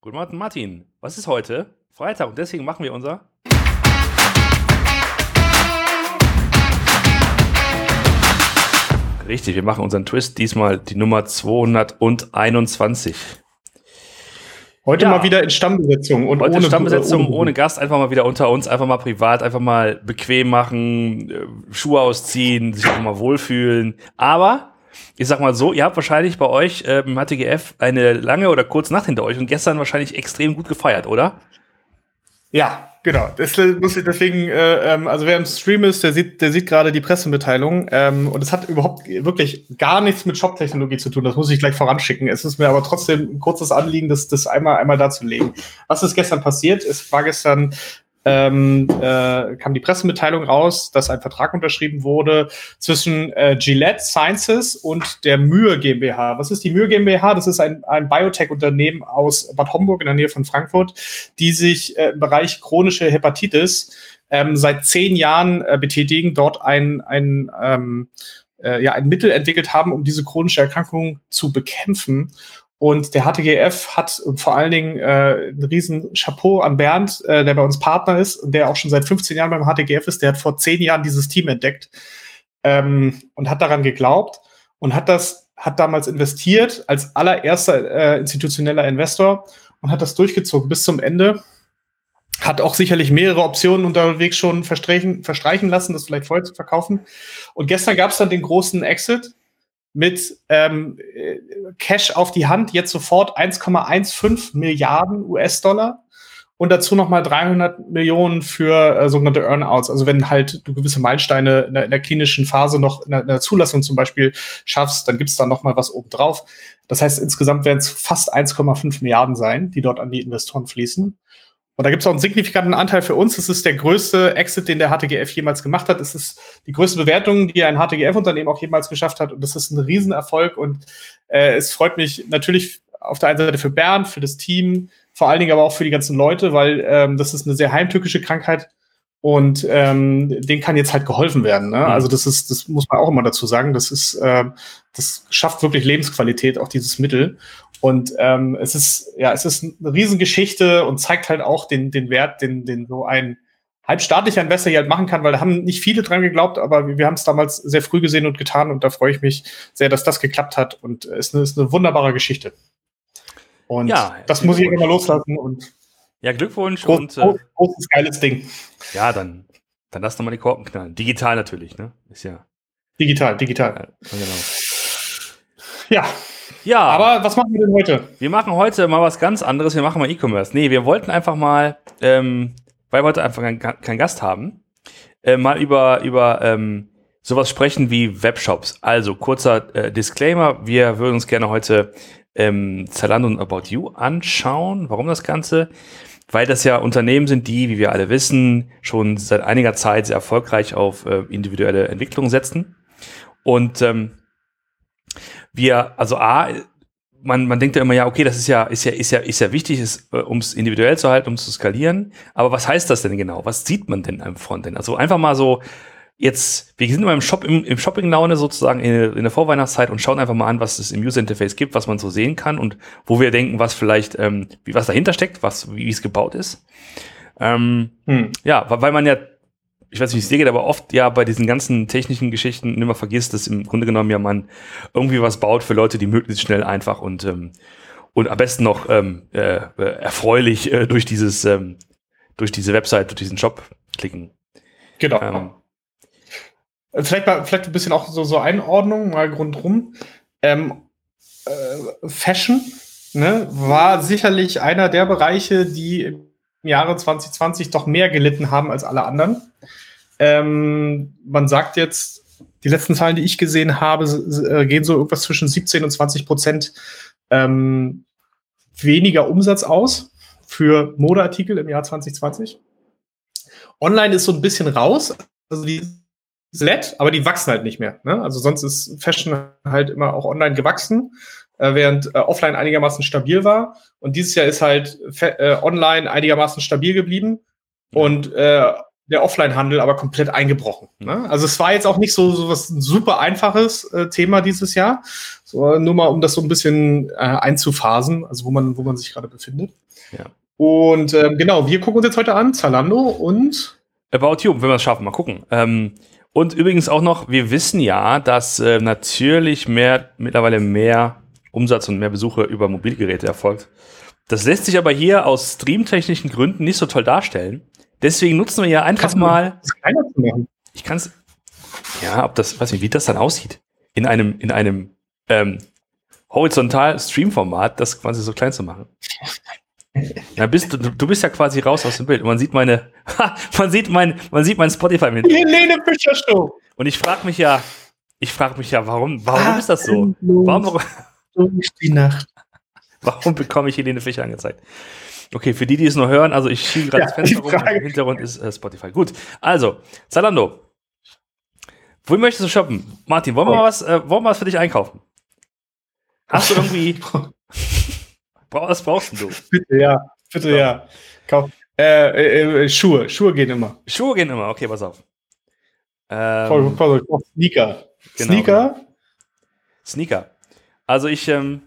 Guten Morgen, Martin. Was ist heute? Freitag und deswegen machen wir unser. Richtig, wir machen unseren Twist diesmal die Nummer 221. Heute ja. mal wieder in Stammbesetzung und Heute ohne Stammbesetzung, ohne, ohne, Gast, einfach mal wieder unter uns, einfach mal privat, einfach mal bequem machen, äh, Schuhe ausziehen, sich einfach mal wohlfühlen. Aber ich sag mal so, ihr habt wahrscheinlich bei euch äh, im HTGF eine lange oder kurze Nacht hinter euch und gestern wahrscheinlich extrem gut gefeiert, oder? Ja, genau. Deswegen, äh, ähm, also wer im Stream ist, der sieht, der sieht gerade die Pressemitteilung. Ähm, und es hat überhaupt wirklich gar nichts mit Shop-Technologie zu tun. Das muss ich gleich voranschicken. Es ist mir aber trotzdem ein kurzes Anliegen, das, das einmal, einmal darzulegen. Was ist gestern passiert? Es war gestern ähm, äh, kam die Pressemitteilung raus, dass ein Vertrag unterschrieben wurde zwischen äh, Gillette Sciences und der Mühe GmbH. Was ist die Mühe GmbH? Das ist ein, ein Biotech-Unternehmen aus Bad Homburg in der Nähe von Frankfurt, die sich äh, im Bereich chronische Hepatitis ähm, seit zehn Jahren äh, betätigen, dort ein, ein ähm, äh, ja, ein Mittel entwickelt haben, um diese chronische Erkrankung zu bekämpfen. Und der HTGF hat vor allen Dingen äh, einen riesen Chapeau an Bernd, äh, der bei uns Partner ist und der auch schon seit 15 Jahren beim HTGF ist. Der hat vor zehn Jahren dieses Team entdeckt ähm, und hat daran geglaubt und hat das, hat damals investiert als allererster äh, institutioneller Investor und hat das durchgezogen bis zum Ende. Hat auch sicherlich mehrere Optionen unterwegs schon verstreichen, verstreichen lassen, das vielleicht vorher zu verkaufen. Und gestern gab es dann den großen Exit mit ähm, Cash auf die Hand, jetzt sofort 1,15 Milliarden US-Dollar und dazu nochmal 300 Millionen für äh, sogenannte Earnouts. Also wenn halt du gewisse Meilensteine in der, in der klinischen Phase noch in der, in der, Zulassung zum Beispiel schaffst, dann gibt's da nochmal was obendrauf. Das heißt, insgesamt werden es fast 1,5 Milliarden sein, die dort an die Investoren fließen. Und da gibt es auch einen signifikanten Anteil für uns. Es ist der größte Exit, den der HTGF jemals gemacht hat. Es ist die größte Bewertung, die ein HTGF-Unternehmen auch jemals geschafft hat. Und das ist ein Riesenerfolg. Und äh, es freut mich natürlich auf der einen Seite für Bernd, für das Team, vor allen Dingen aber auch für die ganzen Leute, weil ähm, das ist eine sehr heimtückische Krankheit. Und ähm, denen kann jetzt halt geholfen werden. Ne? Mhm. Also das ist, das muss man auch immer dazu sagen. Das ist, äh, das schafft wirklich Lebensqualität, auch dieses Mittel. Und ähm, es ist, ja, es ist eine Riesengeschichte und zeigt halt auch den, den Wert, den, den so ein halbstaatlicher Investor hier halt machen kann, weil da haben nicht viele dran geglaubt, aber wir, haben es damals sehr früh gesehen und getan und da freue ich mich sehr, dass das geklappt hat und es ist eine, ist eine wunderbare Geschichte. Und ja, das muss ich immer loslassen und ja, Glückwunsch groß, und äh, großes geiles Ding. Ja, dann, dann lass doch mal die Korken knallen. Digital natürlich, ne? Ist ja. Digital, digital. Ja, genau. Ja, ja. Aber was machen wir denn heute? Wir machen heute mal was ganz anderes. Wir machen mal E-Commerce. Nee, wir wollten einfach mal, ähm, weil wir heute einfach keinen kein Gast haben, äh, mal über, über ähm, sowas sprechen wie Webshops. Also kurzer äh, Disclaimer. Wir würden uns gerne heute ähm, Zalando und About You anschauen. Warum das Ganze? Weil das ja Unternehmen sind, die, wie wir alle wissen, schon seit einiger Zeit sehr erfolgreich auf äh, individuelle Entwicklung setzen. Und ähm, wir, also A, man, man denkt ja immer, ja, okay, das ist ja, ist ja, ist ja, ist ja wichtig, äh, um es individuell zu halten, um es zu skalieren. Aber was heißt das denn genau? Was sieht man denn am Frontend? Also einfach mal so, jetzt, wir sind immer im Shop, im, im Shopping-Laune sozusagen in, in, der Vorweihnachtszeit und schauen einfach mal an, was es im User-Interface gibt, was man so sehen kann und wo wir denken, was vielleicht, ähm, wie was dahinter steckt, was, wie es gebaut ist. Ähm, hm. Ja, weil man ja ich weiß nicht, wie es dir geht, aber oft ja bei diesen ganzen technischen Geschichten immer vergisst, dass im Grunde genommen ja man irgendwie was baut für Leute, die möglichst schnell einfach und ähm, und am besten noch ähm, äh, erfreulich äh, durch dieses ähm, durch diese Website, durch diesen Shop klicken. Genau. Ähm, vielleicht mal, vielleicht ein bisschen auch so, so Einordnung, mal rundrum. Ähm, äh, Fashion ne, war sicherlich einer der Bereiche, die im Jahre 2020 doch mehr gelitten haben als alle anderen. Ähm, man sagt jetzt, die letzten Zahlen, die ich gesehen habe, äh, gehen so irgendwas zwischen 17 und 20 Prozent ähm, weniger Umsatz aus für Modeartikel im Jahr 2020. Online ist so ein bisschen raus, also die LED, aber die wachsen halt nicht mehr. Ne? Also sonst ist Fashion halt immer auch online gewachsen, äh, während äh, offline einigermaßen stabil war. Und dieses Jahr ist halt äh, online einigermaßen stabil geblieben. Und äh, der Offline-Handel aber komplett eingebrochen. Ne? Also es war jetzt auch nicht so, so was super einfaches äh, Thema dieses Jahr. So, nur mal, um das so ein bisschen äh, einzuphasen, also wo man, wo man sich gerade befindet. Ja. Und ähm, genau, wir gucken uns jetzt heute an, Zalando und About You, wenn wir es schaffen, mal gucken. Ähm, und übrigens auch noch, wir wissen ja, dass äh, natürlich mehr, mittlerweile mehr Umsatz und mehr Besuche über Mobilgeräte erfolgt. Das lässt sich aber hier aus streamtechnischen Gründen nicht so toll darstellen. Deswegen nutzen wir ja einfach Kannst mal. Ich kann es. Ja, ob das, weiß nicht, wie das dann aussieht. In einem, in einem ähm, horizontal Stream-Format, das quasi so klein zu machen. Ja, bist, du, du bist ja quasi raus aus dem Bild. Man sieht meine, ha, man sieht mein, man sieht mein Spotify Hintergrund. Helene Fischer Show. Und ich frage mich ja, ich frage mich ja, warum, warum ist das so? Warum, durch die Nacht. warum bekomme ich Helene Fischer angezeigt? Okay, für die, die es nur hören, also ich schiebe gerade Ja, das Fenster rum im Hintergrund ist äh, Spotify. Gut, also, Zalando. Wo möchtest du shoppen? Martin, wollen wir mal was, äh, wollen wir was für dich einkaufen? Hast du irgendwie, was brauchst du? Bitte, ja. Bitte, ja. Kauf. Äh, äh, äh, Schuhe. Schuhe gehen immer. Schuhe gehen immer, okay, pass auf. Ähm, voll. Sneaker. Genau. Sneaker. Sneaker. Also ich, ähm,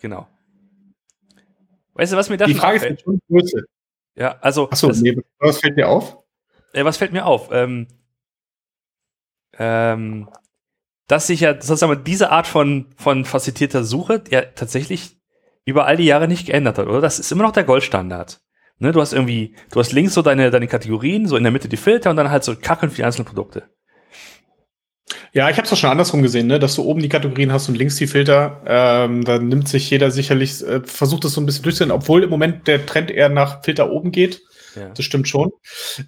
genau. Weißt du, was mir da Die Frage ist auffällt? schon Größe. Ja, also, Achso, nee, was fällt dir auf? äh, was fällt mir auf? Ähm, ähm, dass sich ja sozusagen diese Art von, von facilitierter Suche ja tatsächlich über all die Jahre nicht geändert hat, oder? Das ist immer noch der Goldstandard. Ne, du hast irgendwie, du hast links so deine, deine Kategorien, so in der Mitte die Filter und dann halt so Kacheln für die einzelnen Produkte. Ja, ich habe es doch schon andersrum gesehen, ne? dass du oben die Kategorien hast und links die Filter. Ähm, dann nimmt sich jeder sicherlich, äh, versucht es so ein bisschen durchzusetzen, obwohl im Moment der Trend eher nach Filter oben geht. Ja. Das stimmt schon.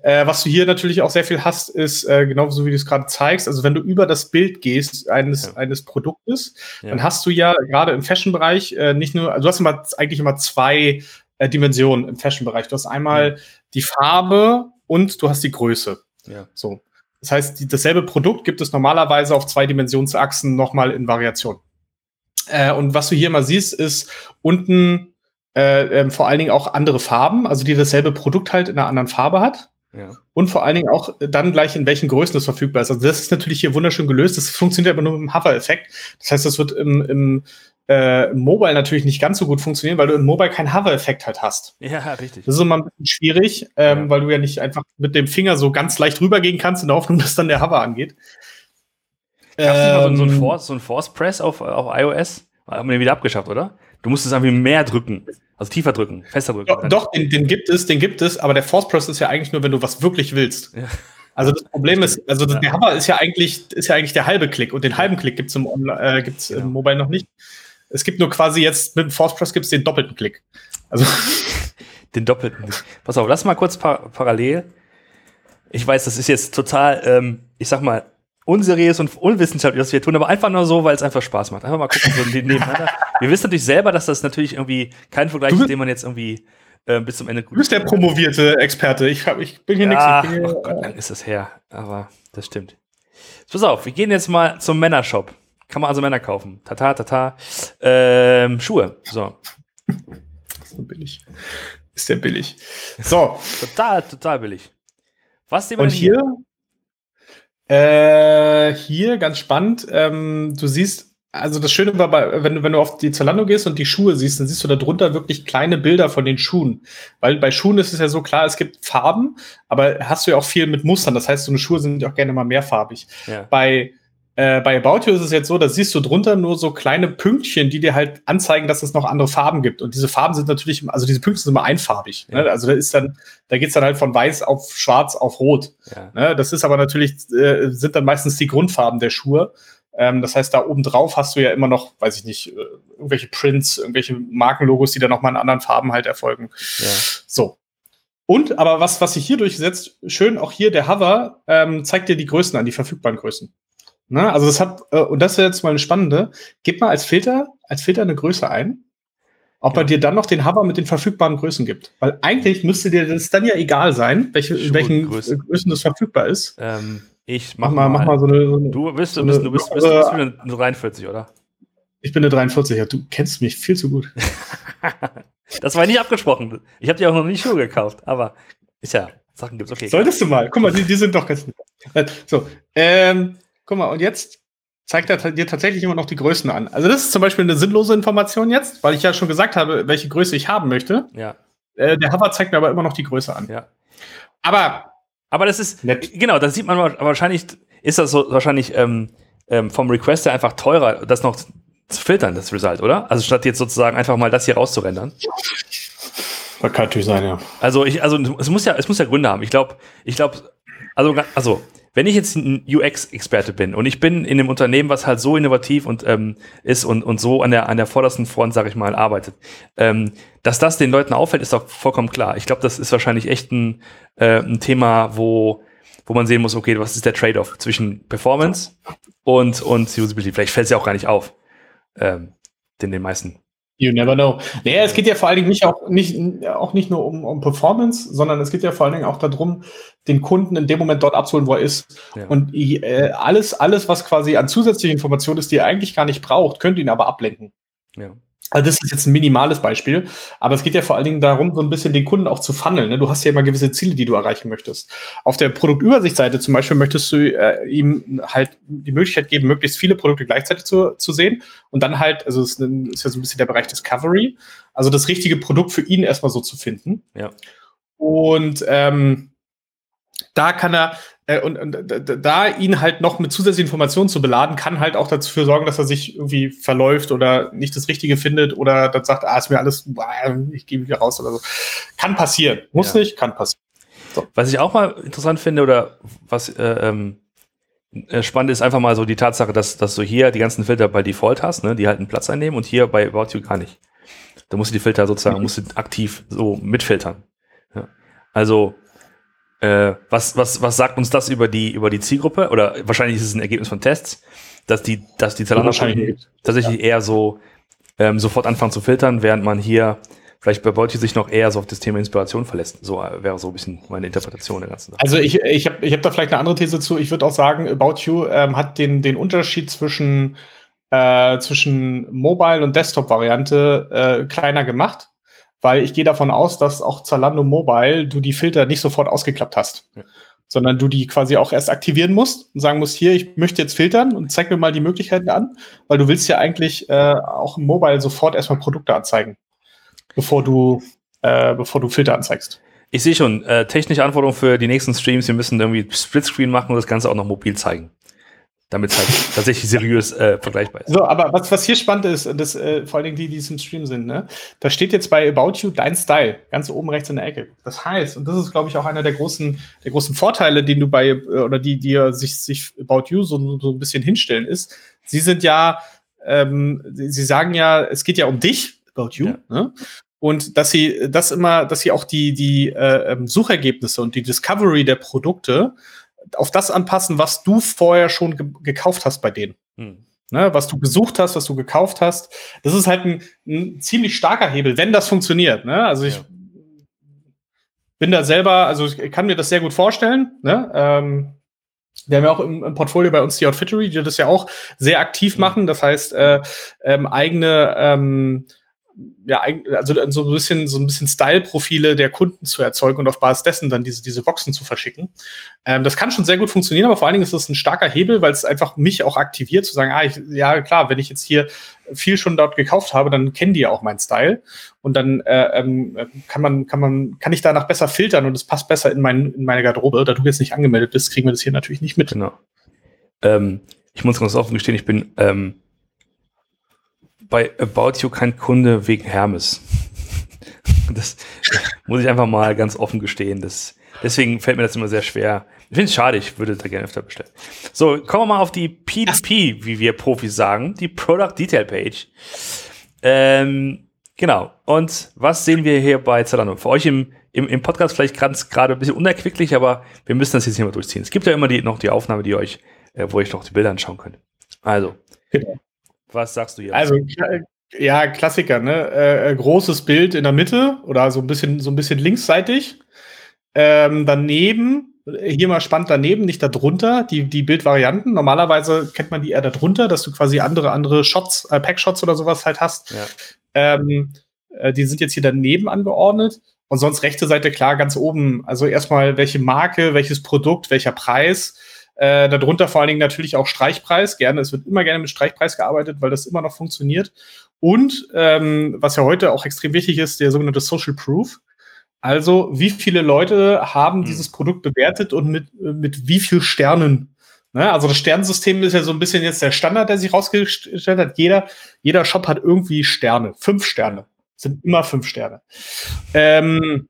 Äh, was du hier natürlich auch sehr viel hast, ist äh, genauso wie du es gerade zeigst. Also wenn du über das Bild gehst eines, Ja. eines Produktes, Ja. dann hast du ja gerade im Fashion-Bereich äh, nicht nur, also du hast immer eigentlich immer zwei äh, Dimensionen im Fashion-Bereich. Du hast einmal die Farbe und du hast die Größe. Ja. So. Das heißt, die, dasselbe Produkt gibt es normalerweise auf zwei Dimensionsachsen nochmal in Variation. Äh, und was du hier mal siehst, ist unten äh, ähm, vor allen Dingen auch andere Farben, also die dasselbe Produkt halt in einer anderen Farbe hat. Ja. Und vor allen Dingen auch dann gleich in welchen Größen das verfügbar ist. Also das ist natürlich hier wunderschön gelöst. Das funktioniert aber nur mit dem Hover-Effekt. Das heißt, das wird im, im, äh, im Mobile natürlich nicht ganz so gut funktionieren, weil du im Mobile keinen Hover-Effekt halt hast. ja, richtig. Das ist immer ein bisschen schwierig, ähm, Ja. weil du ja nicht einfach mit dem Finger so ganz leicht rübergehen kannst in der Hoffnung, dass dann der Hover angeht. Gab es mal so, so, ein Ähm, Force, so ein Force Press auf, auf iOS? Haben wir den wieder abgeschafft, oder? Du musstest irgendwie mehr drücken. Also tiefer drücken, fester drücken. Doch, doch den, den gibt es, den gibt es, aber der Force Press ist ja eigentlich nur, wenn du was wirklich willst. Ja. Also das Problem ist, also Ja. der Hover ist ja eigentlich, ist ja eigentlich der halbe Klick und den halben Klick gibt's im, Onli- äh, gibt's Genau. im Mobile noch nicht. Es gibt nur quasi jetzt mit dem Force Press gibt's den doppelten Klick. Also Den doppelten. Pass auf, lass mal kurz par parallel. Ich weiß, das ist jetzt total, ähm, ich sag mal, unseriös und unwissenschaftlich, was wir tun, aber einfach nur so, weil es einfach Spaß macht. Einfach mal gucken, so ne- nebeneinander. Wir wissen natürlich selber, dass das natürlich irgendwie kein Vergleich ist, den man jetzt irgendwie äh, bis zum Ende du bist der promovierte Experte. Ich, hab, ich bin hier Ja, nichts. Oh Gott, lang ist das her. Aber das stimmt. Pass auf, wir gehen jetzt mal zum Männershop. Kann man also Männer kaufen. Tata, tata. Ähm, Schuhe. So. ist so billig. Ist der billig. So, Total, total billig. Was sehen wir Und denn hier, äh, hier ganz spannend, ähm, du siehst, also das Schöne war, bei, wenn, du- wenn du auf die Zalando gehst und die Schuhe siehst, dann siehst du da drunter wirklich kleine Bilder von den Schuhen. Weil bei Schuhen ist es ja so klar, es gibt Farben, aber hast du ja auch viel mit Mustern. Das heißt, so eine Schuhe sind ja auch gerne mal mehrfarbig. Ja. Bei, äh, bei About You ist es jetzt so, da siehst du drunter nur so kleine Pünktchen, die dir halt anzeigen, dass es noch andere Farben gibt. Und diese Farben sind natürlich, also diese Pünktchen sind immer einfarbig. Ja. Ne? Also da ist dann, da geht's dann halt von weiß auf schwarz auf rot. ja. Ne? Das ist aber natürlich, äh, sind dann meistens die Grundfarben der Schuhe. Ähm, das heißt, da oben drauf hast du ja immer noch, weiß ich nicht, äh, irgendwelche Prints, irgendwelche Markenlogos, die dann nochmal in anderen Farben halt erfolgen. ja. So. Und, aber was, was sich hier durchsetzt, schön auch hier der Hover, ähm, zeigt dir die Größen an, die verfügbaren Größen. Ne? Also das hat, äh, und das ist jetzt mal eine spannende, gib mal als Filter, als Filter eine Größe ein, ob Ja. er dir dann noch den Hover mit den verfügbaren Größen gibt. Weil eigentlich müsste dir das dann ja egal sein, welche, in welchen äh, Größen das verfügbar ist. Ähm, ich Mach, mal, mach mal so eine, so eine Du bist, so eine du bist, du bist, bist eine 43, oder? ich bin eine 43er, du kennst mich viel zu gut. Das war nicht abgesprochen. Ich habe dir auch noch nie Schuhe gekauft, aber ist ja. Sachen gibt. Okay. Solltest klar. du mal. Guck mal, die, die sind doch ganz. So, ähm, guck mal, und jetzt zeigt er dir tatsächlich immer noch die Größen an. Also das ist zum Beispiel eine sinnlose Information jetzt, weil ich ja schon gesagt habe, welche Größe ich haben möchte. Ja. Äh, der Hover zeigt mir aber immer noch die Größe an. Ja. Aber aber das ist nett. genau, da sieht man wahrscheinlich ist das so wahrscheinlich ähm, ähm, vom Requester einfach teurer, das noch zu filtern, das Result, oder? Also statt jetzt sozusagen einfach mal das hier rauszurendern. Das kann natürlich sein, ja. Also ich, also es muss ja, es muss ja Gründe haben. Ich glaube, ich glaube, also, also wenn ich jetzt ein UX-Experte bin und ich bin in einem Unternehmen, was halt so innovativ und ähm, ist und, und so an der, an der vordersten Front, sag ich mal, arbeitet, ähm, dass das den Leuten auffällt, ist doch vollkommen klar. Ich glaube, das ist wahrscheinlich echt ein, äh, ein Thema, wo, wo man sehen muss, okay, was ist der Trade-off zwischen Performance und, und Usability? Vielleicht fällt es ja auch gar nicht auf, ähm, den, den meisten. You never know. Naja, es geht ja vor allen Dingen nicht auch nicht, auch nicht nur um, um Performance, sondern es geht ja vor allen Dingen auch darum, den Kunden in dem Moment dort abzuholen, wo er ist. Ja. Und äh, alles, alles, was quasi an zusätzlichen Informationen ist, die er eigentlich gar nicht braucht, könnte ihn aber ablenken. Ja. Also das ist jetzt ein minimales Beispiel, aber es geht ja vor allen Dingen darum, so ein bisschen den Kunden auch zu funneln. Ne? Du hast ja immer gewisse Ziele, die du erreichen möchtest. Auf der Produktübersichtsseite zum Beispiel möchtest du äh, ihm halt die Möglichkeit geben, möglichst viele Produkte gleichzeitig zu, zu sehen und dann halt, also es ist ja so ein bisschen der Bereich Discovery, also das richtige Produkt für ihn erstmal so zu finden. Ja. Und ähm, da kann er, äh, und, und da ihn halt noch mit zusätzlichen Informationen zu beladen, kann halt auch dafür sorgen, dass er sich irgendwie verläuft oder nicht das Richtige findet oder dann sagt, ah, ist mir alles, ich gehe wieder raus oder so. Kann passieren. Muss ja. nicht, kann passieren. So. Was ich auch mal interessant finde oder was äh, ähm, äh, spannend ist, einfach mal so die Tatsache, dass, dass du hier die ganzen Filter bei Default hast, ne, die halt einen Platz einnehmen und hier bei About You gar nicht. Da musst du die Filter sozusagen, mhm. musst du aktiv so mitfiltern. Ja. Also äh, was, was, was sagt uns das über die, über die Zielgruppe? Oder wahrscheinlich ist es ein Ergebnis von Tests, dass die, dass die Zalando tatsächlich ja. eher so ähm, sofort anfangen zu filtern, während man hier vielleicht bei Beuti sich noch eher so auf das Thema Inspiration verlässt. So äh, wäre so ein bisschen meine Interpretation der ganzen Sache. Also ich, ich habe ich hab da vielleicht eine andere These zu. Ich würde auch sagen, About You ähm, hat den, den Unterschied zwischen, äh, zwischen Mobile- und Desktop-Variante äh, kleiner gemacht weil ich gehe davon aus, dass auch Zalando Mobile du die Filter nicht sofort ausgeklappt hast. Ja. Sondern du die quasi auch erst aktivieren musst und sagen musst, hier, ich möchte jetzt filtern und zeig mir mal die Möglichkeiten an, weil du willst ja eigentlich äh, auch im Mobile sofort erstmal Produkte anzeigen, bevor du, äh, bevor du Filter anzeigst. Ich sehe schon, äh, technische Anforderungen für die nächsten Streams, wir müssen irgendwie Splitscreen machen und das Ganze auch noch mobil zeigen damit es halt tatsächlich seriös äh, vergleichbar ist. So, aber was, was hier spannend ist, das, äh, vor allen Dingen die, die es im Stream sind, ne? da steht jetzt bei About You dein Style, ganz oben rechts in der Ecke. Das heißt, und das ist, glaube ich, auch einer der großen, der großen Vorteile, den du bei, äh, oder die, die sich, sich About You so, so ein bisschen hinstellen, ist, sie sind ja, ähm, sie sagen ja, es geht ja um dich, About You, ja. ne? Und dass sie das immer, dass sie auch die, die äh, ähm, Suchergebnisse und die Discovery der Produkte auf das anpassen, was du vorher schon ge gekauft hast bei denen. Hm. Ne, was du gesucht hast, was du gekauft hast. Das ist halt ein, ein ziemlich starker Hebel, wenn das funktioniert. Ne? Also ich ja. bin da selber, also ich kann mir das sehr gut vorstellen. Ne? Ähm, wir haben ja auch im, im, Portfolio bei uns die Outfittery, die das ja auch sehr aktiv hm. machen. Das heißt, äh, ähm, eigene ähm, ja, also so ein bisschen, so ein bisschen Style-Profile der Kunden zu erzeugen und auf Basis dessen dann diese, diese Boxen zu verschicken. Ähm, das kann schon sehr gut funktionieren, aber vor allen Dingen ist das ein starker Hebel, weil es einfach mich auch aktiviert, zu sagen, ah, ich, ja, klar, wenn ich jetzt hier viel schon dort gekauft habe, dann kennen die ja auch meinen Style. Und dann äh, ähm, kann man, kann man, kann ich danach besser filtern und es passt besser in, mein, in meine Garderobe. Da du jetzt nicht angemeldet bist, kriegen wir das hier natürlich nicht mit. Genau. Ähm, ich muss ganz offen gestehen, ich bin ähm, bei About You kein Kunde wegen Hermes. das muss ich einfach mal ganz offen gestehen. Das, deswegen fällt mir das immer sehr schwer. Ich finde es schade, ich würde da gerne öfter bestellen. So, kommen wir mal auf die PDP, wie wir Profis sagen, die Product Detail Page. Ähm, genau. Und was sehen wir hier bei Zalando? Für euch im, im, im Podcast vielleicht gerade ein bisschen unerquicklich, aber wir müssen das jetzt hier mal durchziehen. Es gibt ja immer die, noch die Aufnahme, die euch, äh, wo ich noch die Bilder anschauen könnt. Also, genau. Was sagst du hier? Also, ja, Klassiker, ne? Äh, äh, großes Bild in der Mitte oder so ein bisschen, so ein bisschen linksseitig. Ähm, daneben, hier mal spannend daneben, nicht darunter, die, die Bildvarianten. Normalerweise kennt man die eher darunter, dass du quasi andere, andere Shots, äh, Packshots oder sowas halt hast. Ja. Ähm, äh, die sind jetzt hier daneben angeordnet. Und sonst rechte Seite klar ganz oben. Also erstmal welche Marke, welches Produkt, welcher Preis. Äh, darunter vor allen Dingen natürlich auch Streichpreis. Gerne, es wird immer gerne mit Streichpreis gearbeitet, weil das immer noch funktioniert. Und ähm, was ja heute auch extrem wichtig ist, der sogenannte Social Proof. Also, wie viele Leute haben mhm. dieses Produkt bewertet und mit, mit wie viel Sternen? Ne? Also, das Sternensystem ist ja so ein bisschen jetzt der Standard, der sich rausgestellt hat. Jeder, jeder Shop hat irgendwie Sterne. Fünf Sterne. sind immer fünf Sterne. Ähm,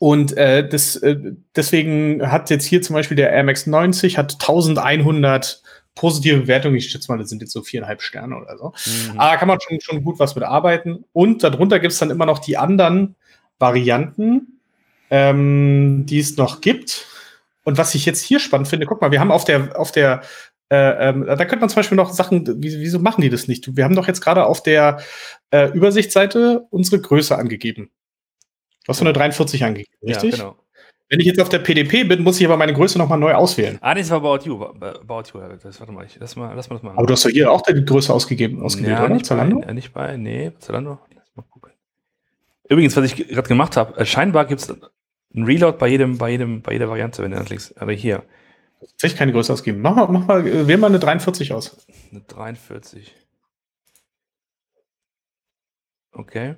und äh, das, äh, deswegen hat jetzt hier zum Beispiel der Air Max 90 hat 1100 positive Bewertungen. Ich schätze mal, das sind jetzt so viereinhalb Sterne oder so. Mhm. Aber da kann man schon, schon gut was mit arbeiten. Und darunter gibt es dann immer noch die anderen Varianten, ähm, die es noch gibt. Und was ich jetzt hier spannend finde, guck mal, wir haben auf der, auf der, äh, ähm, da könnte man zum Beispiel noch Sachen, wieso machen die das nicht? Wir haben doch jetzt gerade auf der äh, Übersichtsseite unsere Größe angegeben. Du hast so eine 43 angegeben, richtig? Ja, genau. Wenn ich jetzt auf der PDP bin, muss ich aber meine Größe nochmal neu auswählen. Ah, das war About You. About you. Das, warte mal, ich, lass, mal, lass mal das mal. Aber du hast doch hier auch die Größe ausgegeben, ausgewählt, ja, oder? Nicht Zalando? Bei, nicht bei, nee, Zalando. Lass mal gucken. Übrigens, was ich gerade gemacht habe, äh, scheinbar gibt es einen Reload bei jedem, bei jedem, bei jeder Variante, wenn du anklickst. Aber hier. Soll ich keine Größe ausgeben? Mach mal, mach mal, äh, wähl mal eine 43 aus. Eine 43. Okay.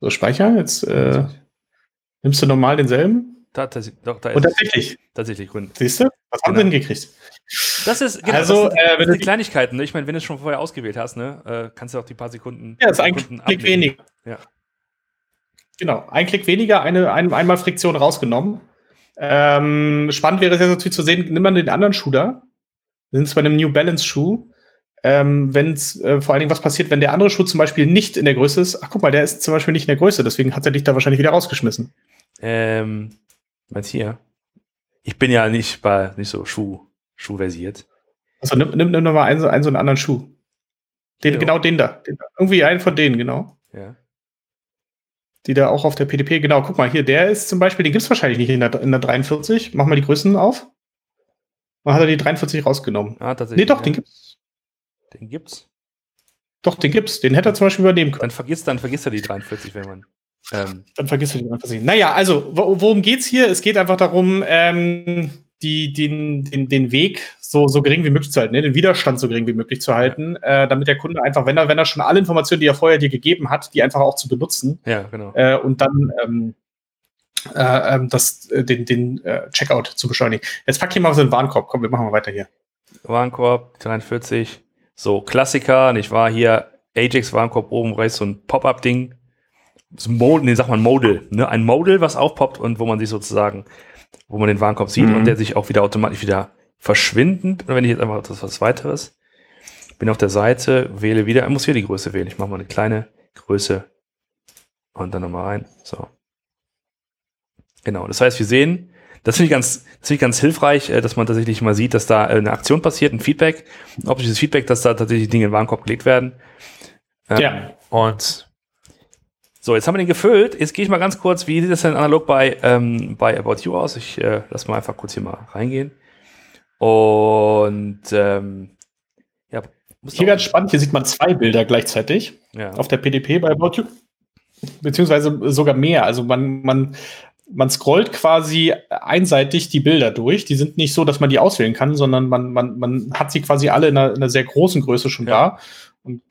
So, speichern. Jetzt äh, nimmst du normal denselben. Da, doch, da ist Und tatsächlich. Tatsächlich grün. Siehst du? Was haben wir genau. denn gekriegt? Das ist, genau, also, das sind, äh, sind die Kleinigkeiten. Ne? Ich meine, wenn du es schon vorher ausgewählt hast, ne, äh, kannst du auch die paar Sekunden. Ja, ist ein Klick abnehmen. weniger. Ja. Genau, ein Klick weniger, eine, ein, einmal Friktion rausgenommen. Ähm, spannend wäre es jetzt natürlich zu sehen, nimm mal den anderen Schuh da. Wir sind es bei einem New Balance Schuh. Ähm, wenn es äh, vor allen Dingen was passiert, wenn der andere Schuh zum Beispiel nicht in der Größe ist. Ach, guck mal, der ist zum Beispiel nicht in der Größe, deswegen hat er dich da wahrscheinlich wieder rausgeschmissen. Ähm, hier? Ich bin ja nicht bei nicht so Schuh, Schuhversiert. Also nimm, nimm, nimm noch mal einen, einen so einen anderen Schuh. Den, ja. Genau den da. Den, irgendwie einen von denen, genau. Ja. Die da auch auf der PDP, genau, guck mal, hier, der ist zum Beispiel, den gibt es wahrscheinlich nicht in der, in der 43. Mach mal die Größen auf. Dann hat er die 43 rausgenommen. Ah, tatsächlich. Nee, doch, ja. den gibt's. Den gibt's? Doch, den gibt's. Den hätte er zum Beispiel übernehmen können. Dann vergisst, dann vergisst er die 43, wenn man. Ähm. Dann vergisst du die 43. Naja, also, worum geht's hier? Es geht einfach darum, ähm, die, den, den, den Weg so, so gering wie möglich zu halten, ne? den Widerstand so gering wie möglich zu halten, ja. äh, damit der Kunde einfach, wenn er, wenn er schon alle Informationen, die er vorher dir gegeben hat, die einfach auch zu benutzen. Ja, genau. Äh, und dann ähm, äh, ähm, das, äh, den, den äh, Checkout zu beschleunigen. Jetzt pack hier mal so einen Warenkorb. Komm, wir machen mal weiter hier. Warenkorb 43. So, Klassiker, nicht wahr? Hier Ajax Warenkorb oben rechts so ein Pop-up-Ding. So ein Model, nee, sag mal ein Model, ne? Ein Model, was aufpoppt und wo man sich sozusagen, wo man den Warenkorb sieht mhm. und der sich auch wieder automatisch wieder verschwinden. wenn ich jetzt einfach das was weiteres. Bin auf der Seite, wähle wieder, ich muss hier die Größe wählen. Ich mache mal eine kleine Größe und dann nochmal rein. So. Genau. Das heißt, wir sehen, das finde ich ganz, das finde ich ganz hilfreich, äh, dass man tatsächlich mal sieht, dass da äh, eine Aktion passiert, ein Feedback, ob dieses Feedback, dass da tatsächlich Dinge in den Warenkorb gelegt werden. Ähm, ja. Und so, jetzt haben wir den gefüllt. Jetzt gehe ich mal ganz kurz, wie sieht das denn analog bei, ähm, bei About You aus? Ich äh, lass mal einfach kurz hier mal reingehen. Und ähm, ja, hier ganz spannend, hier sieht man zwei Bilder gleichzeitig ja. auf der PDP bei About You. Beziehungsweise sogar mehr. Also man, man, man scrollt quasi einseitig die Bilder durch. Die sind nicht so, dass man die auswählen kann, sondern man, man, man hat sie quasi alle in einer, in einer sehr großen Größe schon ja. da und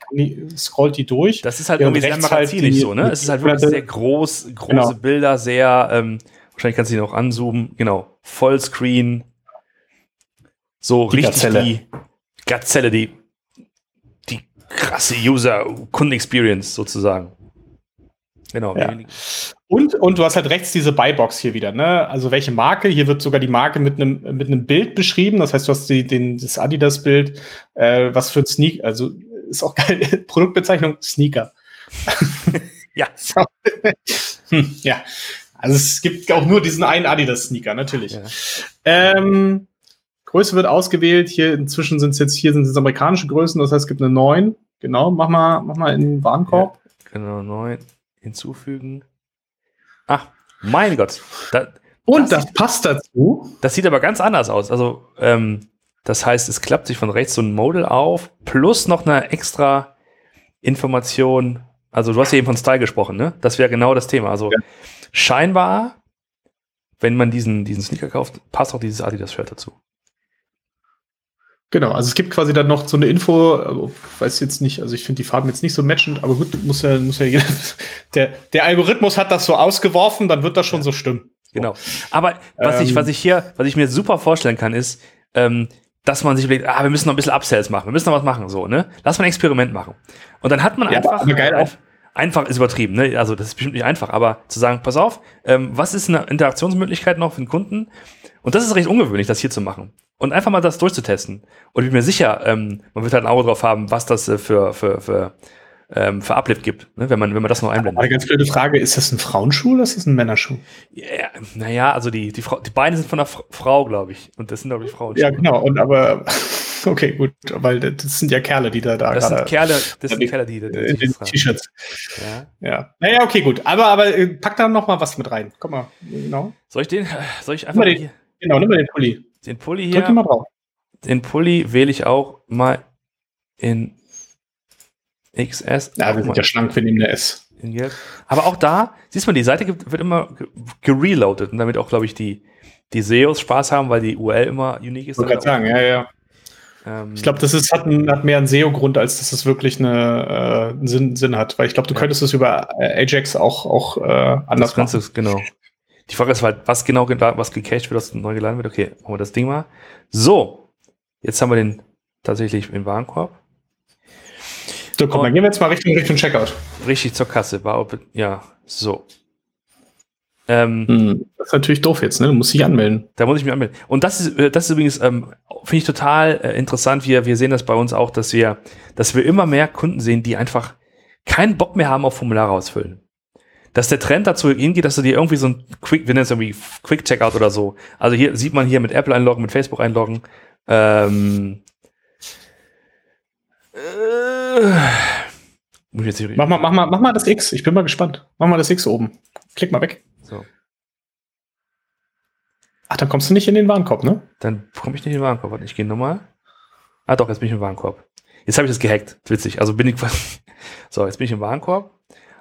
scrollt die durch. Das ist halt irgendwie sehr magazinisch halt so, ne? Es ist halt wirklich sehr groß, große genau. Bilder, sehr, ähm, wahrscheinlich kannst du die noch anzoomen, genau, Vollscreen, so die richtig Gazelle. die Gazelle, die, die krasse User-Kunden-Experience sozusagen. Genau. Ja. Und, und du hast halt rechts diese Buybox hier wieder, ne? Also welche Marke? Hier wird sogar die Marke mit einem mit einem Bild beschrieben. Das heißt, du hast die, den, das Adidas-Bild, äh, was für ein Sneak, also ist auch geil. Produktbezeichnung Sneaker. ja. hm, ja. Also es gibt auch nur diesen einen Adidas-Sneaker, natürlich. Ja. Ähm, Größe wird ausgewählt. Hier inzwischen sind es jetzt hier sind es amerikanische Größen, das heißt, es gibt eine 9. Genau, mach mal, mach mal in den Warenkorb. Ja, genau, 9 hinzufügen. Ach, mein Gott. Da, Und das, das sieht, passt dazu. Das sieht aber ganz anders aus. Also, ähm, das heißt, es klappt sich von rechts so ein Model auf, plus noch eine extra Information. Also du hast ja eben von Style gesprochen, ne? Das wäre genau das Thema. Also Ja. scheinbar, wenn man diesen, diesen Sneaker kauft, passt auch dieses Adidas-Shirt dazu. Genau, also es gibt quasi dann noch so eine Info, äh, weiß jetzt nicht, also ich finde die Farben jetzt nicht so matchend, aber gut, muss ja, muss ja jeder, der, der Algorithmus hat das so ausgeworfen, dann wird das schon so stimmen. Genau. Aber was ich, Ähm. was ich hier, was ich mir super vorstellen kann, ist, ähm, dass man sich überlegt, ah, wir müssen noch ein bisschen Upsells machen, wir müssen noch was machen, so, ne? Lass mal ein Experiment machen. Und dann hat man Ja, einfach, auch. einfach ist übertrieben, ne? Also das ist bestimmt nicht einfach, aber zu sagen, pass auf, ähm, was ist eine Interaktionsmöglichkeit noch für den Kunden? Und das ist recht ungewöhnlich, das hier zu machen. Und einfach mal das durchzutesten. Und ich bin mir sicher, ähm, man wird halt ein Auge drauf haben, was das äh, für, für, für, ähm, für Uplift gibt, ne? wenn, man, wenn man das noch einblendet. Eine ganz blöde Frage, ist das ein Frauenschuh oder ist das ein Männerschuh? Ja, naja, also die, die, Frau, die Beine sind von einer Frau, glaube ich. Und das sind, glaube ich, Frauen. Ja, genau, und aber, okay, gut, weil das sind ja Kerle, die da, da Das sind Kerle, das sind Kerle, die, äh, in den. T-Shirts. ja. Ja. Naja, okay, gut. Aber, aber äh, pack da noch mal was mit rein. Komm mal, genau. Soll ich den, soll ich einfach Mal den- Genau, nimm mal den Pulli. Den Pulli Drück ihn hier, mal drauf. den Pulli wähle ich auch mal in XS. Ja, wir sind ja schlank, wir nehmen eine S. Aber auch da, siehst du mal, die Seite wird immer ge- gereloadet und damit auch, glaube ich, die, die SEOs Spaß haben, weil die URL immer unique ist. Ich wollte gerade sagen, ja, ja. Ähm, Ich glaube, das ist, hat, ein, hat mehr einen SEO-Grund, als dass es wirklich eine, äh, einen Sinn, Sinn hat. Weil ich glaube, du Ja. könntest es über äh, Ajax auch, auch äh, anders das Ganze ist, genau. Die Frage ist halt, was genau was gecached wird, was neu geladen wird. Okay, machen wir das Ding mal. So, jetzt haben wir den tatsächlich im Warenkorb. So, guck mal, gehen wir jetzt mal Richtung, Richtung Checkout. Richtig zur Kasse. War, ja, so. Ähm, Hm, das ist natürlich doof jetzt, ne? Du musst dich anmelden. Da muss ich mich anmelden. Und das ist, äh, das ist übrigens, ähm, finde ich total äh, interessant. Wir, wir sehen das bei uns auch, dass wir, dass wir immer mehr Kunden sehen, die einfach keinen Bock mehr haben auf Formulare ausfüllen. Dass der Trend dazu hingeht, dass du dir irgendwie so ein Quick, wir nennen es irgendwie Quick Checkout oder so. Also hier sieht man hier mit Apple einloggen, mit Facebook einloggen. Ähm, äh, Mach mal, mach, mal, mach mal das X. Ich bin mal gespannt. Mach mal das X oben. Klick mal weg. so. Ach, dann kommst du nicht in den Warenkorb, ne? Dann komme ich nicht in den Warenkorb. Warte, ich gehe nochmal. Ah, doch, jetzt bin ich im Warenkorb. Jetzt habe ich das gehackt. Witzig. Also bin ich quasi. So, jetzt bin ich im Warenkorb.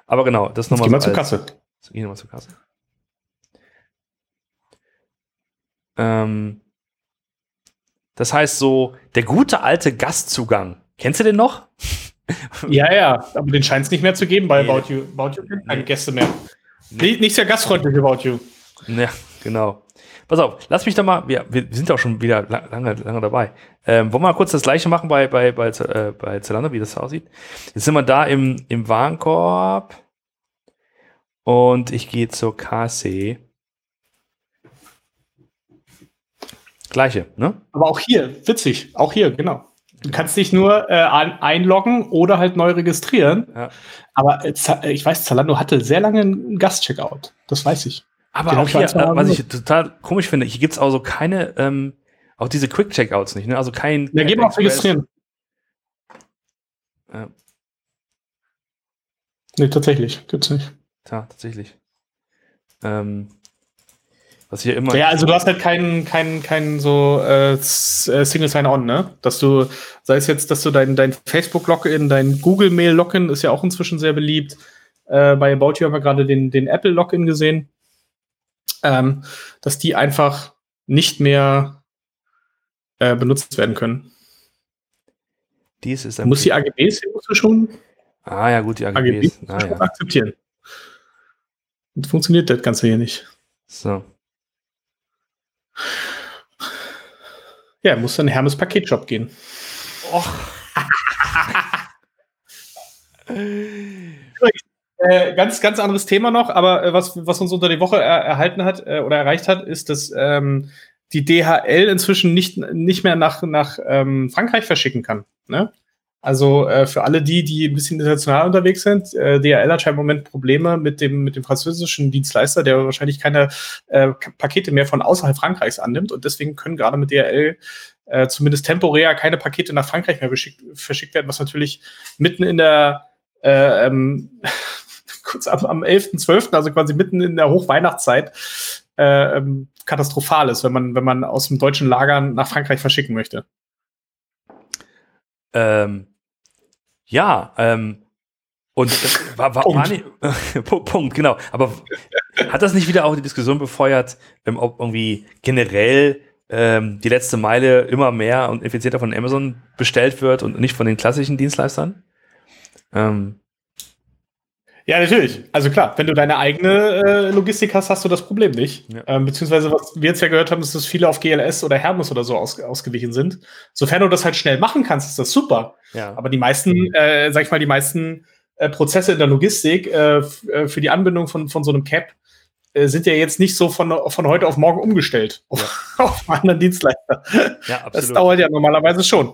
Aber genau, das nochmal geh mal so zur Kasse. Geh nochmal zur Kasse. Ähm, das heißt so, der gute alte Gastzugang. Kennst du den noch? Ja, ja, aber den scheint es nicht mehr zu geben bei Nee. About You. About You gibt keine Nee. Gäste mehr. Nicht, nicht sehr gastfreundlich About You. Ja, genau. Pass auf, lass mich doch mal, wir, wir sind auch schon wieder la- lange, lange dabei. Ähm, wollen wir mal kurz das gleiche machen bei, bei, bei, äh, bei Zalando, wie das aussieht? Jetzt sind wir da im, im Warenkorb und ich gehe zur Kasse. Gleiche, ne? Aber auch hier, witzig, auch hier, genau. Du kannst dich nur äh, ein, einloggen oder halt neu registrieren. Ja. Aber äh, äh, ich weiß, Zalando hatte sehr lange einen Gastcheckout. Das weiß ich. Aber auch hier, äh, was ich total komisch finde, hier gibt's auch so keine, ähm, auch diese Quick-Checkouts nicht, ne? Also kein. Ja, kein geh mal auf registrieren. Ja. Nee, tatsächlich. Gibt's nicht. Ja, tatsächlich. Ähm, was hier immer. Ja, also du hast halt keinen, keinen, keinen so äh, äh, Single Sign-On, ne? Dass du, sei es jetzt, dass du dein, dein Facebook-Login, dein Google-Mail-Login ist ja auch inzwischen sehr beliebt. Äh, bei About You haben wir gerade den, den Apple-Login gesehen. Ähm, dass die einfach nicht mehr äh, benutzt werden können. Dies ist musst die AGBs hier musst du schon, Ah ja, gut, die AGBs AGBs. Ah, ja. akzeptieren. Und funktioniert das Ganze hier nicht. So. Ja, muss dann Hermes Paketshop gehen. Och. Äh, ganz, ganz anderes Thema noch, aber äh, was, was uns unter die Woche er, erhalten hat äh, oder erreicht hat, ist, dass ähm, die DHL inzwischen nicht, nicht mehr nach, nach ähm, Frankreich verschicken kann. Ne? Also äh, für alle die, die ein bisschen international unterwegs sind, äh, DHL hat scheinbar im Moment Probleme mit dem, mit dem französischen Dienstleister, der wahrscheinlich keine äh, Pakete mehr von außerhalb Frankreichs annimmt und deswegen können gerade mit DHL äh, zumindest temporär keine Pakete nach Frankreich mehr beschickt, verschickt werden, was natürlich mitten in der äh, ähm, kurz am, am 11.12., also quasi mitten in der Hochweihnachtszeit, äh, ähm, katastrophal ist, wenn man, wenn man aus dem deutschen Lager nach Frankreich verschicken möchte. Ähm, ja, ähm, Und das war, war, Punkt. war nicht, Punkt, genau. Aber hat das nicht wieder auch die Diskussion befeuert, ähm, ob irgendwie generell ähm, die letzte Meile immer mehr und effizienter von Amazon bestellt wird und nicht von den klassischen Dienstleistern? Ähm, ja, natürlich. Also klar, wenn du deine eigene äh, Logistik hast, hast du das Problem nicht. Ja. Ähm, beziehungsweise, was wir jetzt ja gehört haben, ist, dass viele auf GLS oder Hermes oder so aus, ausgewichen sind. Sofern du das halt schnell machen kannst, ist das super. Ja. Aber die meisten, äh, sag ich mal, die meisten äh, Prozesse in der Logistik äh, äh für die Anbindung von, von so einem Cap äh, sind ja jetzt nicht so von, von heute auf morgen umgestellt ja. auf, einen anderen Dienstleister. Ja, absolut. Das dauert ja normalerweise schon.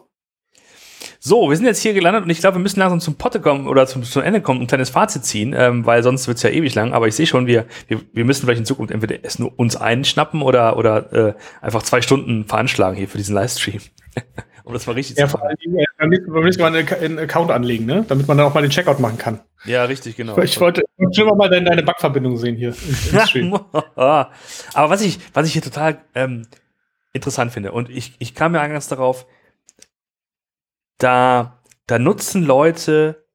So, wir sind jetzt hier gelandet und ich glaube, wir müssen langsam zum Potte kommen oder zum, zum Ende kommen und ein kleines Fazit ziehen, ähm, weil sonst wird es ja ewig lang. Aber ich sehe schon, wir, wir, wir müssen vielleicht in Zukunft entweder es nur uns einschnappen oder, oder äh, einfach zwei Stunden veranschlagen hier für diesen Livestream. um das mal richtig ja, zu machen. Ja, vor allem, man müsste mal einen Account anlegen, ne? damit man dann auch mal den Checkout machen kann. Ja, richtig, genau. Ich wollte schon mal deine, deine Backverbindung sehen hier im. Aber was ich, was ich hier total ähm, interessant finde, und ich, ich kam ja eingangs darauf, da, da nutzen Leute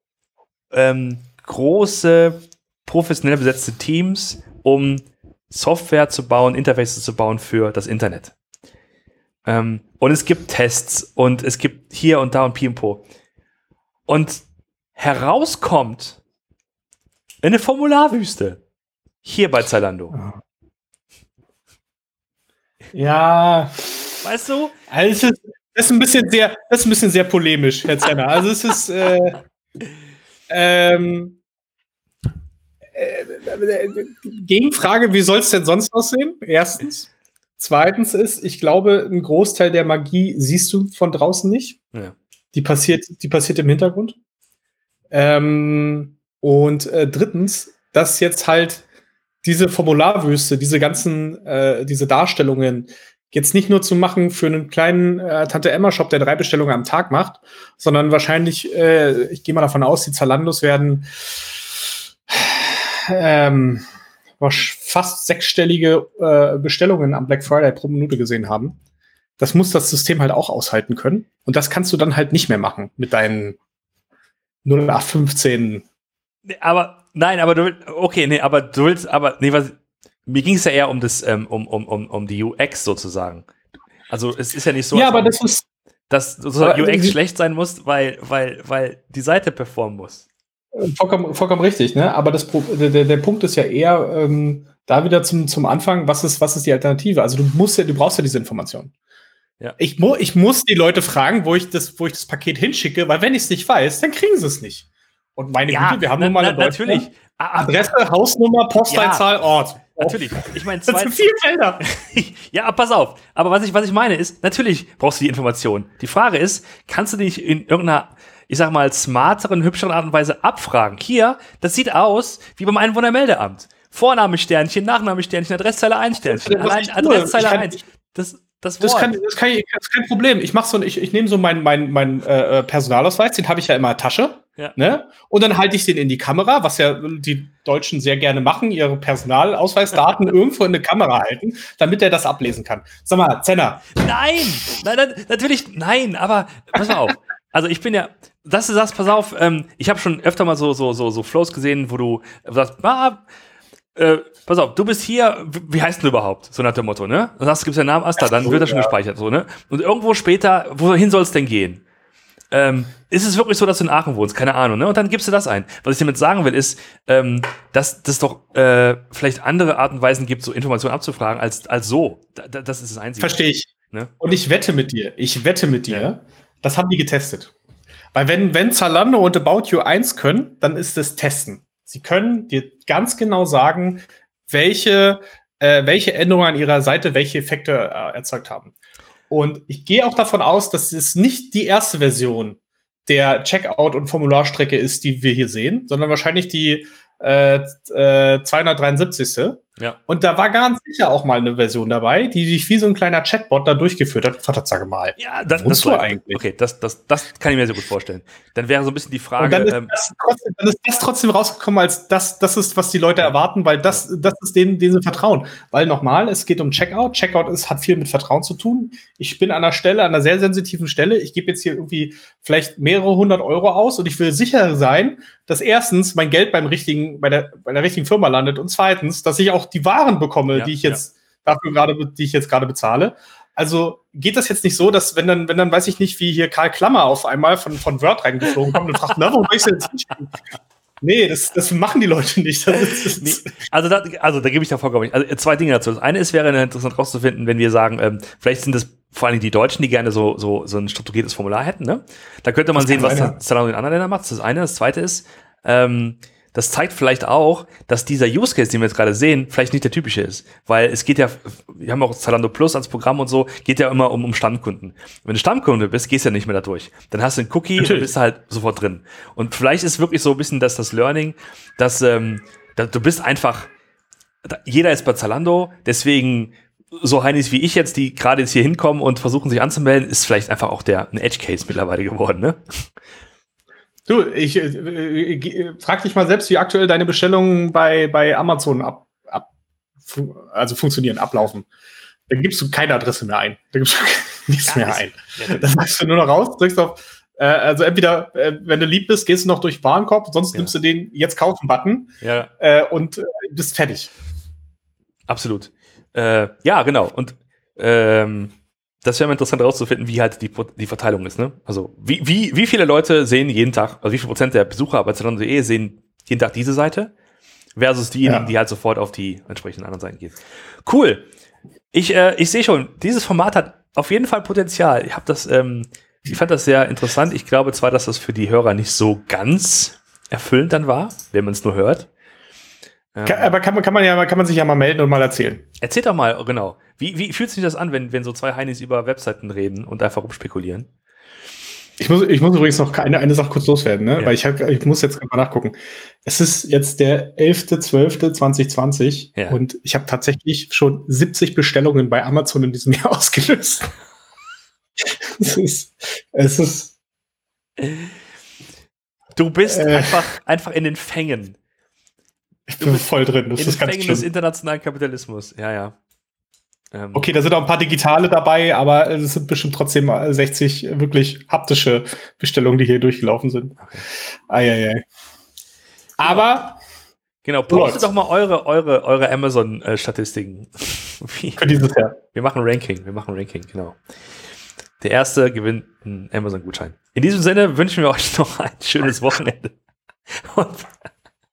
ähm, große, professionell besetzte Teams, um Software zu bauen, Interfaces zu bauen für das Internet. Ähm, und es gibt Tests und es gibt hier und da und Pimpo. Und herauskommt eine Formularwüste. Hier bei Zalando. Ja. Weißt du? Also, das ist ein bisschen sehr, das ist ein bisschen sehr polemisch, Herr Zenner. Also es ist äh, ähm, äh, Gegenfrage, wie soll es denn sonst aussehen? Erstens. Zweitens ist, ich glaube, ein Großteil der Magie siehst du von draußen nicht. Ja. Die passiert, die passiert im Hintergrund. Ähm, und äh, drittens, dass jetzt halt diese Formularwüste, diese ganzen, äh, diese Darstellungen, jetzt nicht nur zu machen für einen kleinen äh, Tante Emma Shop, der drei Bestellungen am Tag macht, sondern wahrscheinlich, äh, ich gehe mal davon aus, die Zalandos werden ähm, fast sechsstellige äh, Bestellungen am Black Friday pro Minute gesehen haben. Das muss das System halt auch aushalten können. Und das kannst du dann halt nicht mehr machen mit deinen 0815. Aber nein, aber du willst, okay, nee, aber du willst, aber nee, was, mir ging es ja eher um das, ähm, um, um, um, um die UX sozusagen. Also es ist ja nicht so, ja, aber das ist, dass sozusagen UX schlecht sein muss, weil, weil, weil die Seite performen muss. Vollkommen, vollkommen richtig, ne? Aber das, der, der Punkt ist ja eher ähm, da wieder zum, zum Anfang, was ist, was ist die Alternative? Also du musst ja, du brauchst ja diese Information. Ja. Ich, mu ich muss die Leute fragen, wo ich das, wo ich das Paket hinschicke, weil wenn ich es nicht weiß, dann kriegen sie es nicht. Und meine ja, Güte, wir haben nun mal na, natürlich. Adresse, Hausnummer, Postleitzahl, ja. Ort. Natürlich. Ich meine, das sind vier Felder. ja, pass auf. Aber was ich, was ich meine ist, natürlich brauchst du die Information. Die Frage ist, kannst du dich in irgendeiner, ich sag mal, smarteren, hübscheren Art und Weise abfragen? Hier, das sieht aus wie beim Einwohnermeldeamt. Vorname Sternchen, Nachname Sternchen, Adresszeile 1 Sternchen, Adresszeile 1. Das, das, das, kann, das, kann ich, das ist kein Problem. Ich mache so, ich, ich nehme so meinen mein, mein, äh, Personalausweis, den habe ich ja immer in der Tasche. Ja. Ne? Und dann halte ich den in die Kamera, was ja die Deutschen sehr gerne machen, ihre Personalausweisdaten irgendwo in eine Kamera halten, damit er das ablesen kann. Sag mal, Zenner. Nein, nein, natürlich, nein, aber pass mal auf. Also ich bin ja, dass du sagst, pass auf, ähm, ich habe schon öfter mal so, so, so, so Flows gesehen, wo du sagst, ah, äh, pass auf, du bist hier, wie heißt du überhaupt? So nach dem Motto, ne? Dann sagst du, gibst deinen Namen Asta, dann wird er schon ja. gespeichert, so, ne? Und irgendwo später, wohin soll es denn gehen? Ähm, ist es wirklich so, dass du in Aachen wohnst? Keine Ahnung, ne? Und dann gibst du das ein. Was ich damit sagen will, ist, ähm, dass das doch äh, vielleicht andere Arten und Weisen gibt, so Informationen abzufragen, als, als so. Da, das ist das Einzige. Verstehe ich. Ne? Und ich wette mit dir, ich wette mit dir, ja. das haben die getestet. Weil wenn, wenn Zalando und About You 1 können, dann ist es Testen. Sie können dir ganz genau sagen, welche, äh, welche Änderungen an ihrer Seite welche Effekte äh, erzeugt haben. Und ich gehe auch davon aus, dass es nicht die erste Version der Checkout- und Formularstrecke ist, die wir hier sehen, sondern wahrscheinlich die äh, äh, 273. Ja. Und da war ganz sicher auch mal eine Version dabei, die sich wie so ein kleiner Chatbot da durchgeführt hat. Vater, sag mal. Ja, das, das war eigentlich. Okay, das, das, das kann ich mir sehr gut vorstellen. Dann wäre so ein bisschen die Frage. Und dann, ist ähm, das trotzdem, dann ist das trotzdem rausgekommen, als das, das ist, was die Leute erwarten, weil das, das ist denen, denen sie vertrauen. Weil nochmal, es geht um Checkout. Checkout ist, hat viel mit Vertrauen zu tun. Ich bin an einer Stelle, an einer sehr sensitiven Stelle. Ich gebe jetzt hier irgendwie vielleicht mehrere hundert Euro aus und ich will sicher sein, dass erstens mein Geld beim richtigen, bei der, bei der richtigen Firma landet und zweitens, dass ich auch die Waren bekomme, ja, die ich jetzt ja. dafür gerade, die ich jetzt gerade bezahle. Also geht das jetzt nicht so, dass wenn dann, wenn dann weiß ich nicht, wie hier Karl Klammer auf einmal von, von Word reingeflogen kommt und fragt, na, wo ich jetzt hinschicken? Nee, das, das machen die Leute nicht. Ist, nee, also, da, also da gebe ich da vollkommen. Also zwei Dinge dazu. Das eine ist, wäre interessant rauszufinden, wenn wir sagen, ähm, vielleicht sind das vor allem die Deutschen, die gerne so, so, so ein strukturiertes Formular hätten. Ne? Da könnte man das sehen, was Zalando in anderen Ländern macht. Das ist das eine. Das zweite ist, ähm, das zeigt vielleicht auch, dass dieser Use Case, den wir jetzt gerade sehen, vielleicht nicht der typische ist. Weil es geht ja, wir haben auch Zalando Plus als Programm und so, geht ja immer um, um Stammkunden. Wenn du Stammkunde bist, gehst du ja nicht mehr da durch. Dann hast du einen Cookie Natürlich. und bist halt sofort drin. Und vielleicht ist wirklich so ein bisschen das, das Learning, dass, ähm, dass du bist einfach, jeder ist bei Zalando, deswegen so Heinis wie ich jetzt, die gerade jetzt hier hinkommen und versuchen sich anzumelden, ist vielleicht einfach auch der ein Edge Case mittlerweile geworden, ne? Du, ich äh, äh, frag dich mal selbst, wie aktuell deine Bestellungen bei, bei Amazon ab, ab, also funktionieren, ablaufen. Da gibst du keine Adresse mehr ein. Da gibst du nichts ja, mehr ein. Ja, das machst du nur noch raus, drückst auf, äh, also entweder, äh, wenn du lieb bist, gehst du noch durch Warenkorb, sonst ja. nimmst du den jetzt kaufen Button ja. äh, und äh, bist fertig. Absolut. Äh, ja, genau. Und ähm, das wäre interessant herauszufinden, wie halt die, die Verteilung ist. Ne? Also wie, wie, wie viele Leute sehen jeden Tag, also wie viel Prozent der Besucher bei Zalando.de sehen jeden Tag diese Seite versus diejenigen, ja. die halt sofort auf die entsprechenden anderen Seiten gehen. Cool. Ich, äh, ich sehe schon, dieses Format hat auf jeden Fall Potenzial. Ich habe das, ähm, ich fand das sehr interessant. Ich glaube zwar, dass das für die Hörer nicht so ganz erfüllend dann war, wenn man es nur hört. Kann, aber kann man, kann man ja, kann man sich ja mal melden und mal erzählen. Erzähl doch mal, genau. Wie, wie fühlt sich das an, wenn, wenn so zwei Heinis über Webseiten reden und einfach rumspekulieren? Ich muss, ich muss übrigens noch eine, eine Sache kurz loswerden, ne? Ja. weil ich, hab, ich muss jetzt mal nachgucken. Es ist jetzt der 11.12.2020 ja. und ich habe tatsächlich schon 70 Bestellungen bei Amazon in diesem Jahr ausgelöst. es ist, es ist. Du bist äh, einfach, einfach in den Fängen. Ich bin voll drin. Das in ist den Fängen des internationalen Kapitalismus. Ja, ja. Ähm, okay, da sind auch ein paar digitale dabei, aber es sind bestimmt trotzdem 60 wirklich haptische Bestellungen, die hier durchgelaufen sind. Okay. Eieiei. Aber Genau, postet doch mal eure, eure, eure Amazon-Statistiken. Für dieses Jahr. Wir machen Ranking, wir machen Ranking, genau. Der erste gewinnt einen Amazon-Gutschein. In diesem Sinne wünschen wir euch noch ein schönes Wochenende. Und